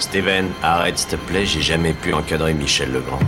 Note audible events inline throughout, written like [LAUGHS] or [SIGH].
Steven, arrête s'il te plaît, j'ai jamais pu encadrer Michel Legrand.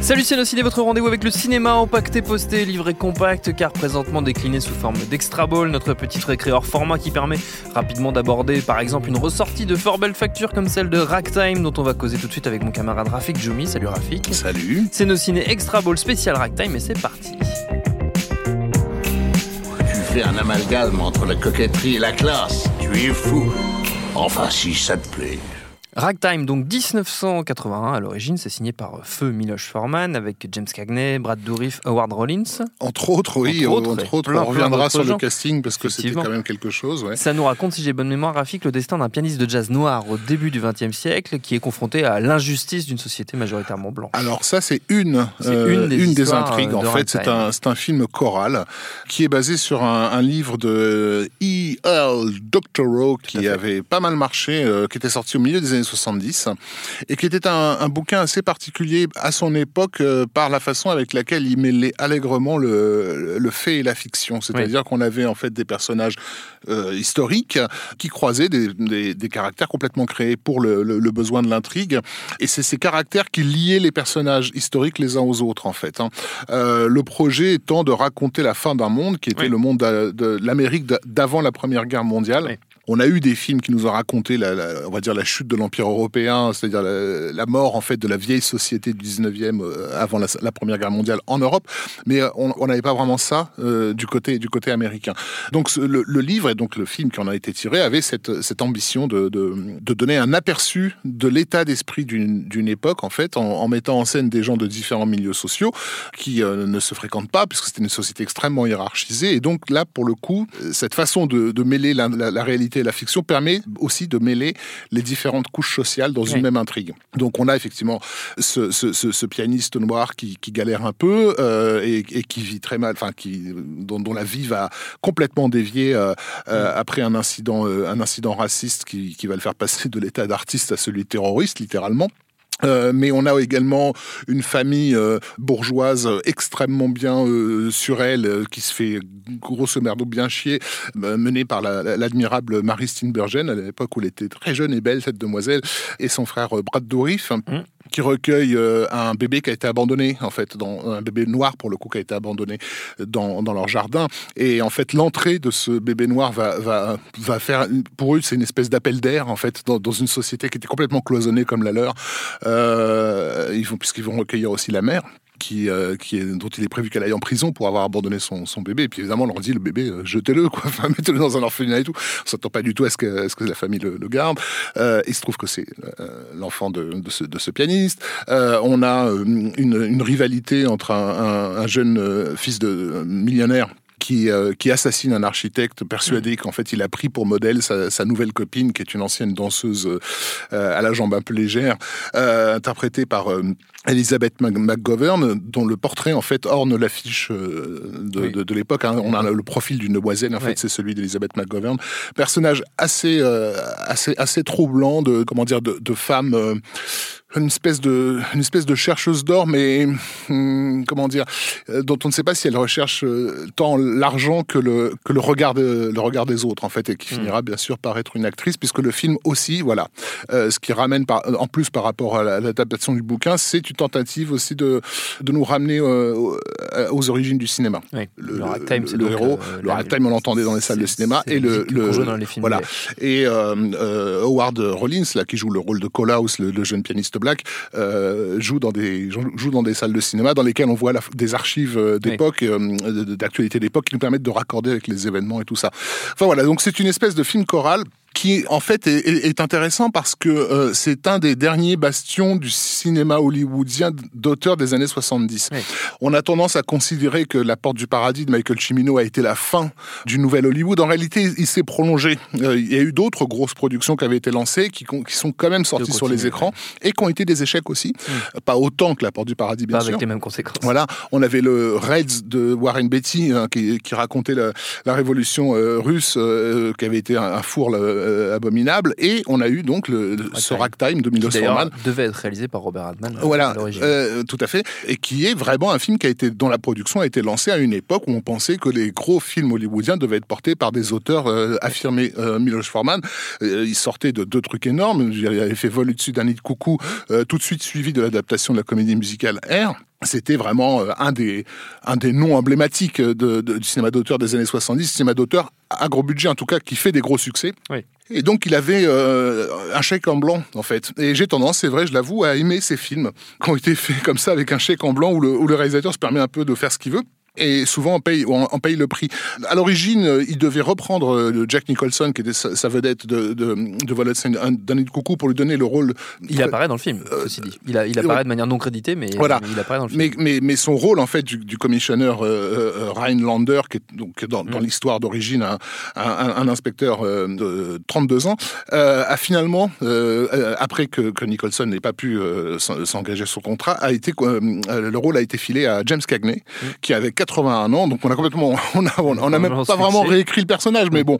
Salut c'est Ciné, votre rendez-vous avec le cinéma empaqueté, posté, livré compact, car présentement décliné sous forme d'extra ball, notre petite récré hors format qui permet rapidement d'aborder par exemple une ressortie de fort belle facture comme celle de Ragtime, dont on va causer tout de suite avec mon camarade Rafik Jumi. Salut Rafik. Salut. C'est nos ciné extra ball spécial Ragtime et c'est parti. Tu fais un amalgame entre la coquetterie et la classe. Tu es fou. Enfin, si ça te plaît. Ragtime, donc 1981 à l'origine, c'est signé par Feu Miloš Forman avec James Cagney, Brad Dourif, Howard Rollins. Entre autres, oui, Entre entre autres, plein, on reviendra sur gens. le casting parce que c'était quand même quelque chose. Ouais. Ça nous raconte, si j'ai bonne mémoire, Rafik, le destin d'un pianiste de jazz noir au début du XXe siècle qui est confronté à l'injustice d'une société majoritairement blanche. Alors ça, c'est une, euh, une des intrigues. euh, En de fait, c'est un, film choral qui est basé sur un, un livre de E.L. Doctorow qui avait pas mal marché, euh, qui était sorti au milieu des années 70 et qui était un, un bouquin assez particulier à son époque euh, par la façon avec laquelle il mêlait allègrement le, le fait et la fiction. C'est-à-dire qu'on avait en fait des personnages euh, historiques qui croisaient des, des- des caractères complètement créés pour le, le- le besoin de l'intrigue. Et c'est ces caractères qui liaient les personnages historiques les uns aux autres, en fait. hein. Euh, le projet étant de raconter la fin d'un monde qui était Oui. le monde de, l'Amérique d'a- d'avant la Première Guerre mondiale. Oui. On a eu des films qui nous ont raconté la, on va dire la chute de l'empire européen, c'est-à-dire la, mort en fait de la vieille société du 19e euh, avant la, Première Guerre mondiale en Europe, mais euh, on n'avait pas vraiment ça euh, du côté du côté américain. Donc le, livre et donc le film qui en a été tiré avait cette, ambition de, de, donner un aperçu de l'état d'esprit d'une époque en fait en, mettant en scène des gens de différents milieux sociaux qui ne se fréquentent pas puisque c'était une société extrêmement hiérarchisée et donc là pour le coup cette façon de, de mêler la, la réalité et la fiction permet aussi de mêler les différentes couches sociales dans une même intrigue. Donc on a effectivement ce, ce- ce- ce pianiste noir qui, qui galère un peu euh, et, et qui vit très mal, enfin qui dont, dont la vie va complètement dévier euh, euh, après un incident, un incident raciste qui, qui va le faire passer de l'état d'artiste à celui de terroriste littéralement. Euh, mais on a également une famille euh, bourgeoise euh, extrêmement bien euh, sur elle, qui se fait grosso merdo bien chier, menée par la- la- l'admirable Marie Steenburgen, à l'époque où elle était très jeune et belle, cette demoiselle, et son frère Brad Dourif, qui recueille un bébé qui a été abandonné, en fait, dans, un bébé noir pour le coup, qui a été abandonné dans, dans leur jardin. Et en fait, l'entrée de ce bébé noir va, va, va faire, pour eux, c'est une espèce d'appel d'air, en fait, dans, dans une société qui était complètement cloisonnée comme la leur. Euh, ils vont, puisqu'ils vont recueillir aussi la mère. Qui, euh, qui dont il est prévu qu'elle aille en prison pour avoir abandonné son, son bébé. Et puis évidemment, on leur dit le bébé, euh, jetez-le, [LAUGHS] mettez-le dans un orphelinat et tout. On s'attend pas du tout à ce que, ce que la famille le, garde. Euh, il se trouve que c'est euh, l'enfant de, ce, de ce pianiste. Euh, on a euh, une, rivalité entre un, un- un jeune euh, fils de euh, millionnaire qui, euh, qui assassine un architecte persuadé qu'en fait il a pris pour modèle sa, sa nouvelle copine qui est une ancienne danseuse euh, à la jambe un peu légère, euh, interprétée par euh, Elizabeth McGovern, dont le portrait en fait orne l'affiche euh, de, Oui. de- de l'époque. hein. On a le profil d'une demoiselle, en fait c'est celui d'Elizabeth McGovern, personnage assez euh, assez assez troublant de comment dire de, de femme. Une espèce de une espèce de chercheuse d'or mais hum, comment dire euh, dont on ne sait pas si elle recherche euh, tant l'argent que le que le regard de, le regard des autres en fait et qui finira bien sûr par être une actrice puisque le film aussi voilà. Euh, ce qui ramène par, en plus par rapport à la- l'adaptation du bouquin c'est une tentative aussi de de nous ramener euh, aux, aux origines du cinéma. Oui, le, le ragtime, le- le héros le ragtime on l'entendait dans les salles de cinéma et le, dans les films voilà. et euh, Howard Rollins, là, qui joue le rôle de Colaus, le jeune pianiste black, euh, joue, dans des, joue dans des salles de cinéma dans lesquelles on voit la- des archives euh, d'époque, euh, d'actualité d'époque, qui nous permettent de raccorder avec les événements et tout ça. Enfin voilà, donc c'est une espèce de film choral qui en fait est, est- est intéressant parce que euh, c'est un des derniers bastions du cinéma hollywoodien d'auteur des années 70. Oui. On a tendance à considérer que La Porte du Paradis de Michael Cimino a été la fin du nouvel Hollywood. En réalité, il s'est prolongé. Euh, il y a eu d'autres grosses productions qui avaient été lancées, qui, sont quand même sorties sur les écrans et qui ont été des échecs aussi. Euh, Pas autant que La Porte du Paradis, bien Pas sûr. avec les mêmes conséquences. Voilà, on avait le Reds de Warren Beatty hein, qui, qui racontait la, la révolution euh, russe, qui avait été un, un four euh, abominable. Et on a eu donc le, ce Ragtime de Milos Forman. devait être réalisé par Robert Altman. Voilà, euh, tout à fait. Et qui est vraiment un film qui a été, dont la production a été lancée à une époque où on pensait que les gros films hollywoodiens devaient être portés par des auteurs affirmés. Milos Forman, il sortait de deux trucs énormes. Il avait fait Vol au-dessus d'un nid de coucou, tout de suite suivi de l'adaptation de la comédie musicale Air c'était vraiment euh, un des, un des noms emblématiques de, du cinéma d'auteur des années 70, cinéma d'auteur à gros budget en tout cas, qui fait des gros succès. Et donc il avait euh, un chèque en blanc en fait. Et j'ai tendance, c'est vrai, je l'avoue, à aimer ces films qui ont été faits comme ça avec un chèque en blanc où le, où le réalisateur se permet un peu de faire ce qu'il veut et souvent on paye, on, paye le prix. À l'origine, il devait reprendre euh, Jack Nicholson, qui était sa, vedette de, de, de Violet d'un coucou pour lui donner le rôle. Il apparaît dans le film, euh, ceci dit. Il, il apparaît de manière non créditée, mais, voilà. il apparaît dans le film. Mais, mais, mais son rôle, en fait, du, du commissionneur euh, Ryan Lander, qui est donc dans, dans mm. l'histoire d'origine un, un, inspecteur de 32 ans, a finalement, après que, que Nicholson n'ait pas pu s'engager sur contrat, a été, le rôle a été filé à James Cagney, mm. qui avait 81 ans, donc on a complètement, [LAUGHS] on a, on a même pas vraiment réécrit le personnage, mais bon.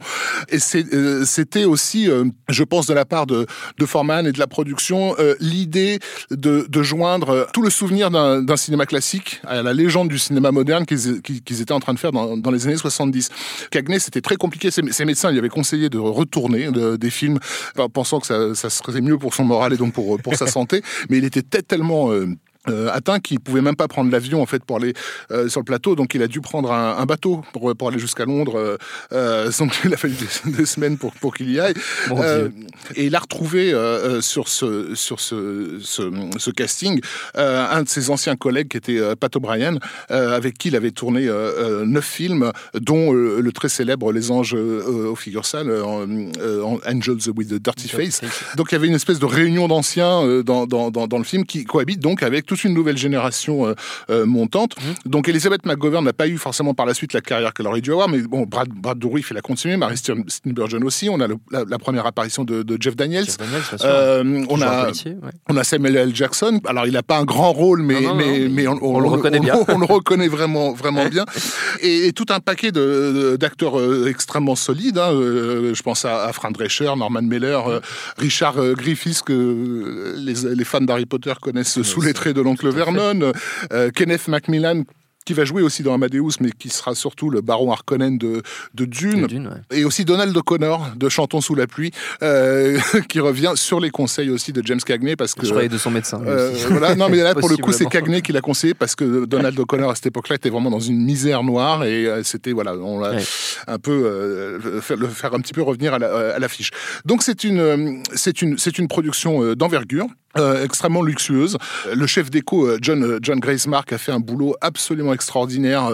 Et euh, c'était aussi, euh, je pense, de la part de, de Forman et de la production, euh, l'idée de, de, joindre tout le souvenir d'un cinéma classique à la légende du cinéma moderne qu'ils étaient en train de faire dans, dans les années 70. Cagney, c'était très compliqué. Ses, médecins lui avaient conseillé de retourner des films, pensant que ça, ça, serait mieux pour son moral et donc pour, pour sa santé, [LAUGHS] mais il était tellement euh, atteint qu'il pouvait même pas prendre l'avion en fait pour aller euh, sur le plateau. Donc il a dû prendre un, un bateau pour, pour aller jusqu'à Londres euh, euh donc [LAUGHS] il a fallu des, semaines pour, pour qu'il y aille. Et il a retrouvé sur ce sur ce, ce, ce casting un de ses anciens collègues qui était Pat O'Brien avec qui il avait tourné neuf films dont le très célèbre Les Anges aux figures sales Angels with the Dirty Face. Donc il y avait une espèce de réunion d'anciens dans, dans, dans, dans, le film qui cohabite donc avec toute une nouvelle génération euh, euh, montante. Mmh. Donc Elizabeth McGovern n'a pas eu forcément par la suite la carrière qu'elle aurait dû avoir, mais bon, Brad, Brad Dourif, il a continué, Mary Steenburgen aussi. On a la, première apparition de, Jeff Daniels. euh, on, a, on a Samuel L. Jackson. Alors il n'a pas un grand rôle, mais, mais, mais, on, le reconnaît bien. On, le reconnaît vraiment, vraiment [LAUGHS] bien. Et, tout un paquet d'acteurs euh, extrêmement solides. Hein. je pense à, Fran Drescher, Norman Mailer, Richard Griffiths, que les, les fans d'Harry Potter connaissent sous les traits de l'oncle Vernon, euh, Kenneth Macmillan qui va jouer aussi dans Amadeus, mais qui sera surtout le baron Harkonnen de, de Dune, et aussi Donald O'Connor de Chantons sous la pluie, euh, [LAUGHS] qui revient sur les conseils aussi de James Cagney, parce que... Je croyais de son médecin. Euh, voilà, non, mais là, pour le coup, c'est [LAUGHS] Cagney qui l'a conseillé, parce que Donald O'Connor, à cette époque-là, était vraiment dans une misère noire, et c'était, voilà, on l'a un peu, faire, le faire un petit peu revenir à l'affiche. Donc c'est une, c'est une, c'est une production d'envergure, euh, extrêmement luxueuse. Le chef d'écho, euh, John, euh, John Grace Mark, a fait un boulot absolument extraordinaire,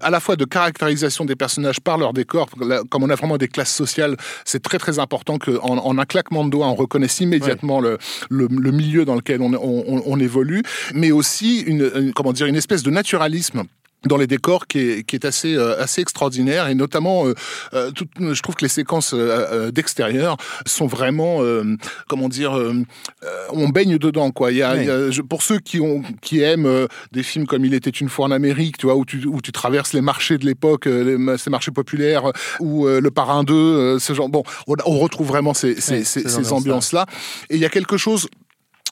à la fois de caractérisation des personnages par leur décor. Comme on a vraiment des classes sociales, c'est très très important qu'en en un claquement de doigts, on reconnaisse immédiatement le, le, milieu dans lequel on, on, on évolue, mais aussi une, comment dire, une espèce de naturalisme dans les décors qui est, qui est assez euh, assez extraordinaire. Et notamment euh, euh tout, je trouve que les séquences euh, d'extérieur sont vraiment comment dire on baigne dedans quoi. Il y a, il y a je, pour ceux qui ont qui aiment des films comme il était une fois en Amérique tu vois où tu où tu traverses les marchés de l'époque les, ces marchés populaires ou le parrain 2 ce genre bon on, on retrouve vraiment ces ces, ces, ces ambiances là et il y a quelque chose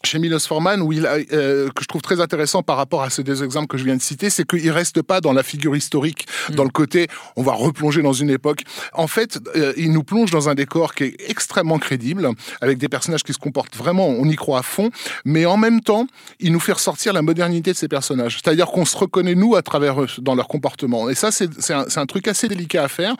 chez Milos Forman, où il a, euh, que je trouve très intéressant par rapport à ces deux exemples que je viens de citer, c'est qu'il reste pas dans la figure historique, mm. dans le côté on va replonger dans une époque. En fait, euh, il nous plonge dans un décor qui est extrêmement crédible, avec des personnages qui se comportent vraiment, on y croit à fond, mais en même temps, il nous fait ressortir la modernité de ces personnages. C'est-à-dire qu'on se reconnaît nous à travers eux, dans leur comportement. Et ça, c'est un, un, truc assez délicat à faire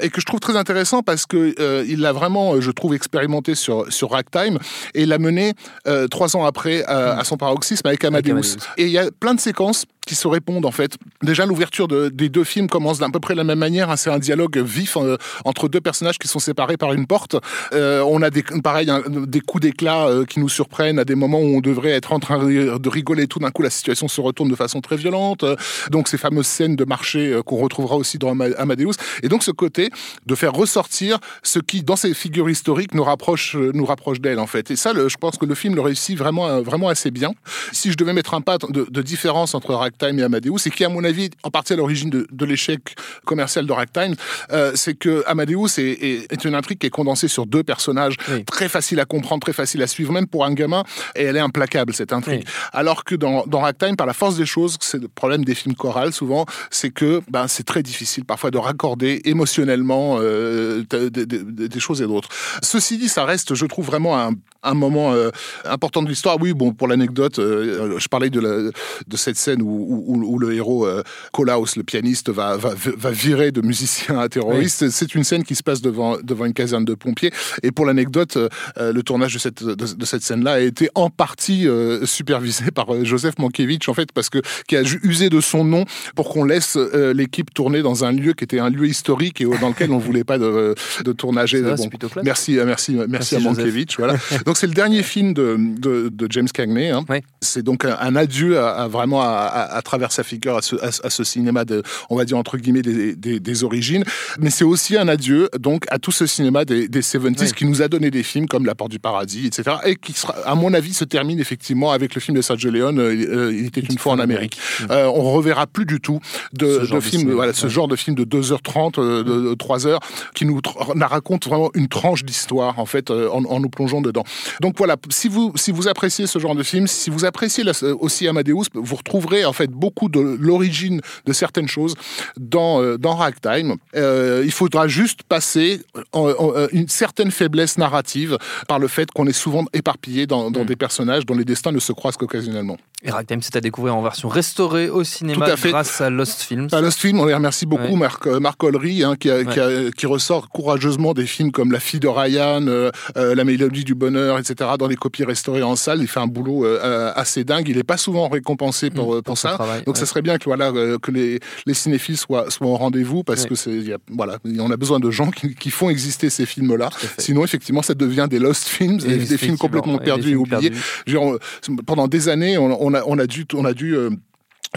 et que je trouve très intéressant parce que euh, il l'a vraiment, je trouve, expérimenté sur sur Ragtime et l'a mené euh, trois ans après à, à son paroxysme avec Amadeus. Et il y a plein de séquences qui se répondent en fait. Déjà l'ouverture de, des deux films commence d'à peu près la même manière. Hein, c'est un dialogue vif euh, entre deux personnages qui sont séparés par une porte. Euh, on a des pareil des coups d'éclat euh, qui nous surprennent à des moments où on devrait être en train de rigoler. Tout d'un coup, la situation se retourne de façon très violente. Donc ces fameuses scènes de marché qu'on retrouvera aussi dans Amadeus. Et donc ce côté de faire ressortir ce qui, dans ces figures historiques, nous rapproche nous rapproche d'elle en fait. Et ça, je pense que le film le réussit vraiment vraiment assez bien. Si je devais mettre un pas de, de différence entre Ragtime et Amadeus, et qui, à mon avis, en partie à l'origine de, de l'échec commercial de Ragtime, euh, c'est que Amadeus est, est, est, une intrigue qui est condensée sur deux personnages, oui. très facile à comprendre, très facile à suivre, même pour un gamin, et elle est implacable, cette intrigue. Oui. Alors que dans, dans Ragtime, par la force des choses, c'est le problème des films chorales, souvent, c'est que ben, c'est très difficile parfois de raccorder émotionnellement euh, des, choses et d'autres. Ceci dit, ça reste, je trouve, vraiment un, un moment euh, important de l'histoire. Oui, bon, pour l'anecdote, je parlais de, la, de cette scène où, où, où le héros euh, Colaus, le pianiste, va, va, va virer de musicien à terroriste. Oui. C'est une scène qui se passe devant, devant une caserne de pompiers. Et pour l'anecdote, euh, le tournage de cette, de, de cette scène-là a été en partie euh, supervisé par euh, Joseph Mankiewicz, en fait, parce que qui a usé de son nom pour qu'on laisse l'équipe tourner dans un lieu qui était un lieu historique et dans lequel on voulait pas de, de tournage. [LAUGHS] Bon, merci, merci, merci, merci, à Mankiewicz. Voilà. [LAUGHS] Donc c'est le dernier film de, de, de James Cagney. Hein. Oui. C'est donc un, un, adieu à, à vraiment à, à, à, travers sa figure à ce, à, ce, cinéma de, on va dire entre guillemets des, des, des origines, mais c'est aussi un adieu donc à tout ce cinéma des, des 70s oui. qui nous a donné des films comme La Porte du Paradis, etc. Et qui sera, à mon avis, se termine effectivement avec le film de Sergio Leone. Euh, il était une fois en Amérique. Mmh. Euh, on reverra plus du tout de, de films, voilà, ce ouais. genre de film de 2h30, euh, de, de 3h, qui nous raconte vraiment une tranche d'histoire en fait euh, en, en nous plongeant dedans. Donc voilà, si vous, si vous appréciez ce genre de film, si vous appréciez la, aussi Amadeus, vous retrouverez en fait beaucoup de l'origine de certaines choses dans, euh, dans Ragtime. Euh, il faudra juste passer en, en, une certaine faiblesse narrative par le fait qu'on est souvent éparpillé dans, dans mmh. des personnages dont les destins ne se croisent qu'occasionnellement. Et Ragtime, c'est à découvrir en version restaurée au cinéma à grâce à Lost Films. À Lost Films, on les remercie beaucoup, ouais. Marc, euh, Marc Ollery, hein, qui, a, ouais. qui, a, qui, ressort courageusement des films comme La fille de Ryan, euh, euh, La mélodie du bonheur, etc., dans les copies restaurées en salle. Il fait un boulot euh, assez dingue. Il n'est pas souvent récompensé pour, mmh, pour, ça. Travail, Donc, ouais. ça serait bien que, voilà, que les, les cinéphiles soient, soient au rendez-vous parce que c'est, y a, voilà, on a besoin de gens qui, qui font exister ces films-là. Sinon, effectivement, ça devient des Lost Films, et des films complètement perdus et oubliés. Genre, pendant des années, on, on, a, on a dû, on a dû euh,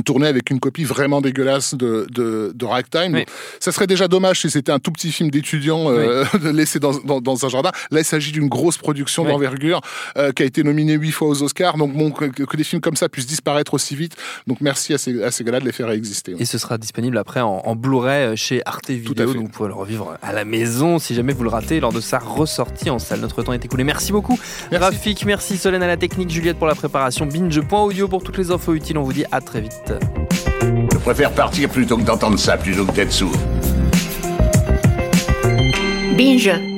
tourné avec une copie vraiment dégueulasse de, de, de Ragtime. Oui. Ça serait déjà dommage si c'était un tout petit film d'étudiant euh, oui. [LAUGHS] laissé dans, dans, dans, un jardin. Là, il s'agit d'une grosse production oui. d'envergure euh, qui a été nominée huit fois aux Oscars. Donc, bon, que, que, des films comme ça puissent disparaître aussi vite. Donc, merci à ces, à ces gars-là de les faire exister. Et ce sera disponible après en, en Blu-ray chez Arte Vidéo. Donc, vous pouvez le revivre à la maison si jamais vous le ratez lors de sa ressortie en salle. Notre temps est écoulé. Merci beaucoup, merci. Rafik. Merci Solène à la technique, Juliette pour la préparation. Binge.audio pour toutes les infos utiles. On vous dit à très vite. Je préfère partir plutôt que d'entendre ça, plutôt que d'être sourd. Binge.